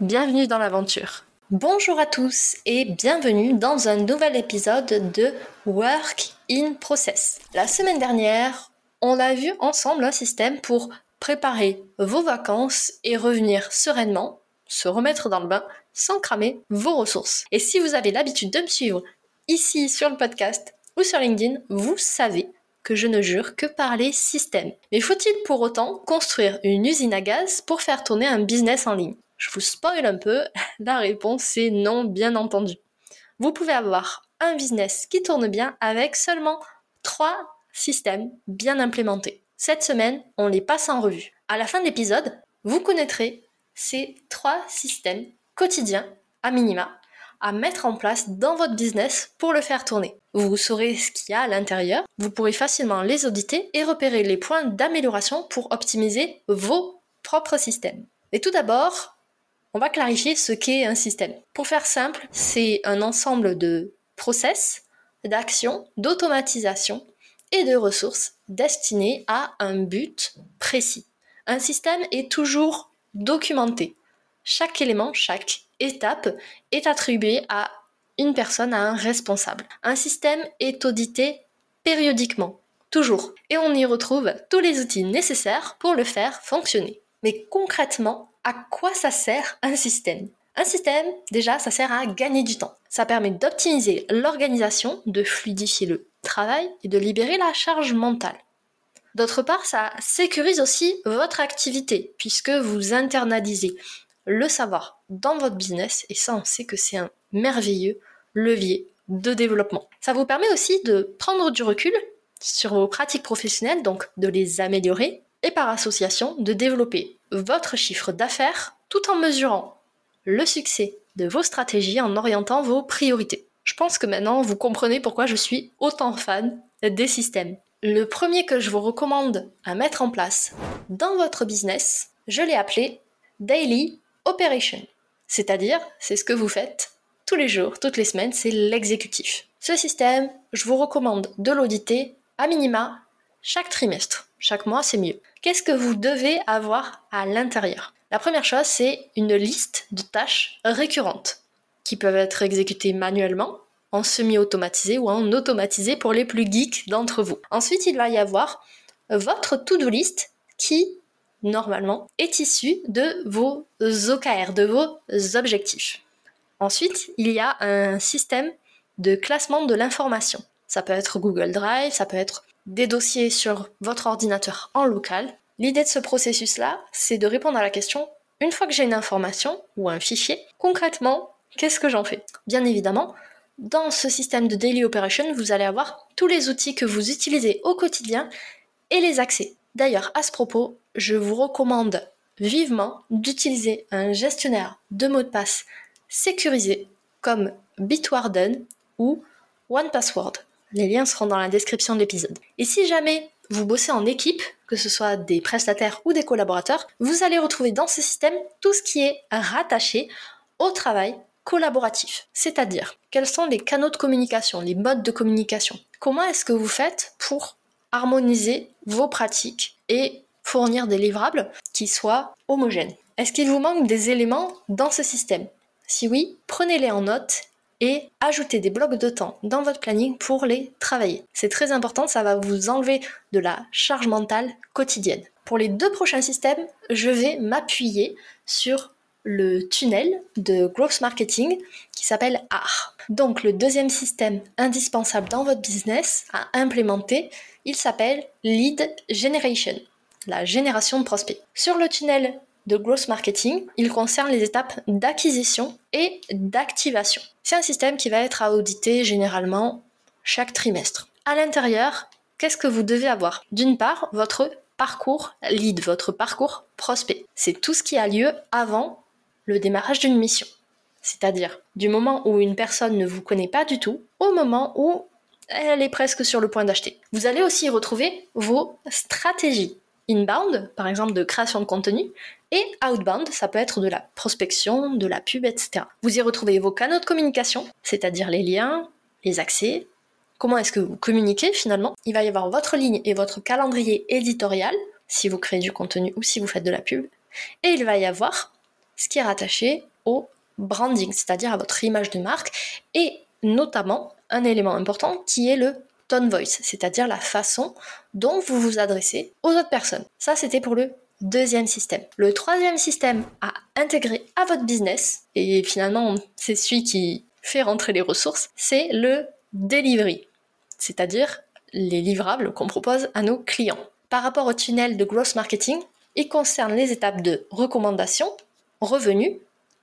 Bienvenue dans l'aventure. Bonjour à tous et bienvenue dans un nouvel épisode de Work in Process. La semaine dernière, on a vu ensemble un système pour préparer vos vacances et revenir sereinement, se remettre dans le bain sans cramer vos ressources. Et si vous avez l'habitude de me suivre ici sur le podcast ou sur LinkedIn, vous savez que je ne jure que par les systèmes. Mais faut-il pour autant construire une usine à gaz pour faire tourner un business en ligne? Je vous spoil un peu, la réponse est non, bien entendu. Vous pouvez avoir un business qui tourne bien avec seulement trois systèmes bien implémentés. Cette semaine, on les passe en revue. À la fin de l'épisode, vous connaîtrez ces trois systèmes quotidiens, à minima, à mettre en place dans votre business pour le faire tourner. Vous saurez ce qu'il y a à l'intérieur, vous pourrez facilement les auditer et repérer les points d'amélioration pour optimiser vos propres systèmes. Et tout d'abord, on va clarifier ce qu'est un système. Pour faire simple, c'est un ensemble de process, d'actions, d'automatisation et de ressources destinées à un but précis. Un système est toujours documenté. Chaque élément, chaque étape est attribué à une personne, à un responsable. Un système est audité périodiquement, toujours. Et on y retrouve tous les outils nécessaires pour le faire fonctionner. Mais concrètement, à quoi ça sert un système? Un système, déjà, ça sert à gagner du temps. Ça permet d'optimiser l'organisation, de fluidifier le travail et de libérer la charge mentale. D'autre part, ça sécurise aussi votre activité, puisque vous internalisez le savoir dans votre business, et ça, on sait que c'est un merveilleux levier de développement. Ça vous permet aussi de prendre du recul sur vos pratiques professionnelles, donc de les améliorer, et par association de développer votre chiffre d'affaires tout en mesurant le succès de vos stratégies en orientant vos priorités. Je pense que maintenant vous comprenez pourquoi je suis autant fan des systèmes. Le premier que je vous recommande à mettre en place dans votre business, je l'ai appelé Daily Operation. C'est-à-dire, c'est ce que vous faites tous les jours, toutes les semaines, c'est l'exécutif. Ce système, je vous recommande de l'auditer à minima chaque trimestre. Chaque mois, c'est mieux. Qu'est-ce que vous devez avoir à l'intérieur? La première chose, c'est une liste de tâches récurrentes qui peuvent être exécutées manuellement, en semi-automatisé ou en automatisé pour les plus geeks d'entre vous. Ensuite, il va y avoir votre to-do list qui, normalement, est issue de vos OKR, de vos objectifs. Ensuite, il y a un système de classement de l'information. Ça peut être Google Drive, ça peut être des dossiers sur votre ordinateur en local. L'idée de ce processus-là, c'est de répondre à la question, une fois que j'ai une information ou un fichier, concrètement, qu'est-ce que j'en fais? Bien évidemment, dans ce système de Daily Operation, vous allez avoir tous les outils que vous utilisez au quotidien et les accès. D'ailleurs, à ce propos, je vous recommande vivement d'utiliser un gestionnaire de mots de passe sécurisé comme Bitwarden ou OnePassword. Les liens seront dans la description de l'épisode. Et si jamais vous bossez en équipe, que ce soit des prestataires ou des collaborateurs, vous allez retrouver dans ce système tout ce qui est rattaché au travail collaboratif. C'est-à-dire, quels sont les canaux de communication, les modes de communication? Comment est-ce que vous faites pour harmoniser vos pratiques et fournir des livrables qui soient homogènes? Est-ce qu'il vous manque des éléments dans ce système? Si oui, prenez-les en note et ajoutez des blocs de temps dans votre planning pour les travailler. C'est très important, ça va vous enlever de la charge mentale quotidienne. Pour les deux prochains systèmes, je vais m'appuyer sur le tunnel de growth marketing qui s'appelle AR. Donc le deuxième système indispensable dans votre business à implémenter, il s'appelle Lead Generation, la génération de prospects. Sur le tunnel de growth marketing, il concerne les étapes d'acquisition et d'activation. C'est un système qui va être à auditer généralement chaque trimestre. À l'intérieur, qu'est-ce que vous devez avoir? D'une part, votre parcours lead, votre parcours prospect. C'est tout ce qui a lieu avant le démarrage d'une mission. c'est-à-dire du moment où une personne ne vous connaît pas du tout au moment où elle est presque sur le point d'acheter. Vous allez aussi retrouver vos stratégies. Inbound, par exemple de création de contenu, et outbound, ça peut être de la prospection, de la pub, etc. Vous y retrouvez vos canaux de communication, c'est-à-dire les liens, les accès, comment est-ce que vous communiquez finalement? Il va y avoir votre ligne et votre calendrier éditorial, si vous créez du contenu ou si vous faites de la pub. Et il va y avoir ce qui est rattaché au branding, c'est-à-dire à votre image de marque, et notamment un élément important qui est le tone voice, c'est-à-dire la façon dont vous vous adressez aux autres personnes. Ça, c'était pour le deuxième système. Le troisième système à intégrer à votre business, et finalement c'est celui qui fait rentrer les ressources, c'est le delivery, c'est-à-dire les livrables qu'on propose à nos clients. Par rapport au tunnel de growth marketing, il concerne les étapes de recommandation, revenu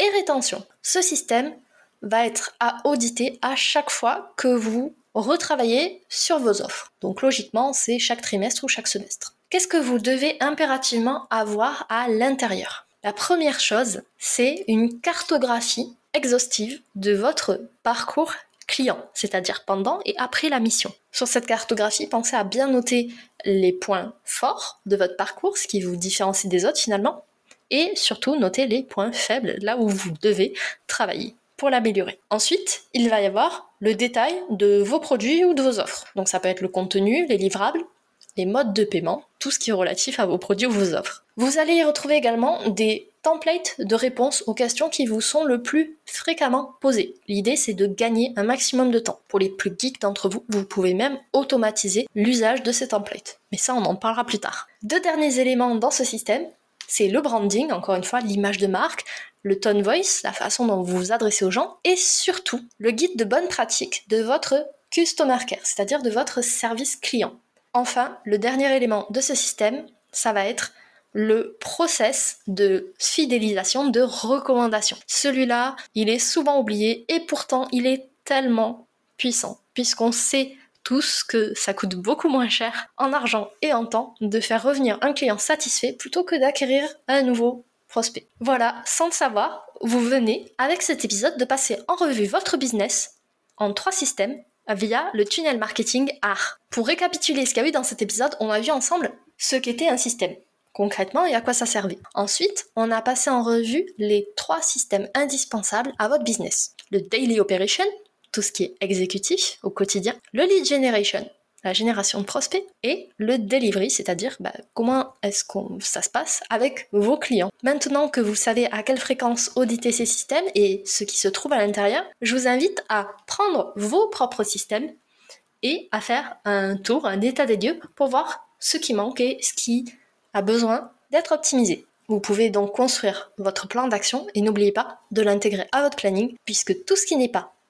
et rétention. Ce système va être à auditer à chaque fois que vous retravaillez sur vos offres. Donc logiquement, c'est chaque trimestre ou chaque semestre. Qu'est-ce que vous devez impérativement avoir à l'intérieur? La première chose, c'est une cartographie exhaustive de votre parcours client, c'est-à-dire pendant et après la mission. Sur cette cartographie, pensez à bien noter les points forts de votre parcours, ce qui vous différencie des autres finalement, et surtout noter les points faibles, là où vous devez travailler pour l'améliorer. Ensuite, il va y avoir le détail de vos produits ou de vos offres. Donc ça peut être le contenu, les livrables, les modes de paiement, tout ce qui est relatif à vos produits ou vos offres. Vous allez y retrouver également des templates de réponses aux questions qui vous sont le plus fréquemment posées. L'idée c'est de gagner un maximum de temps. Pour les plus geeks d'entre vous, vous pouvez même automatiser l'usage de ces templates. Mais ça on en parlera plus tard. Deux derniers éléments dans ce système, c'est le branding, encore une fois, l'image de marque, le tone voice, la façon dont vous vous adressez aux gens, et surtout le guide de bonne pratique de votre customer care, c'est-à-dire de votre service client. Enfin, le dernier élément de ce système, ça va être le process de fidélisation, de recommandation. Celui-là, il est souvent oublié et pourtant il est tellement puissant, puisqu'on sait tous que ça coûte beaucoup moins cher en argent et en temps de faire revenir un client satisfait plutôt que d'acquérir un nouveau prospect. Voilà, sans le savoir, vous venez avec cet épisode de passer en revue votre business en trois systèmes via le tunnel marketing art. Pour récapituler ce qu'il y a eu dans cet épisode, on a vu ensemble ce qu'était un système concrètement et à quoi ça servait. Ensuite, on a passé en revue les trois systèmes indispensables à votre business. Le daily operation, tout ce qui est exécutif au quotidien, le lead generation, la génération de prospects, et le delivery, c'est-à-dire bah, comment est-ce que ça se passe avec vos clients. Maintenant que vous savez à quelle fréquence auditer ces systèmes et ce qui se trouve à l'intérieur, je vous invite à prendre vos propres systèmes et à faire un tour, un état des lieux pour voir ce qui manque et ce qui a besoin d'être optimisé. Vous pouvez donc construire votre plan d'action et n'oubliez pas de l'intégrer à votre planning puisque tout ce qui n'est pas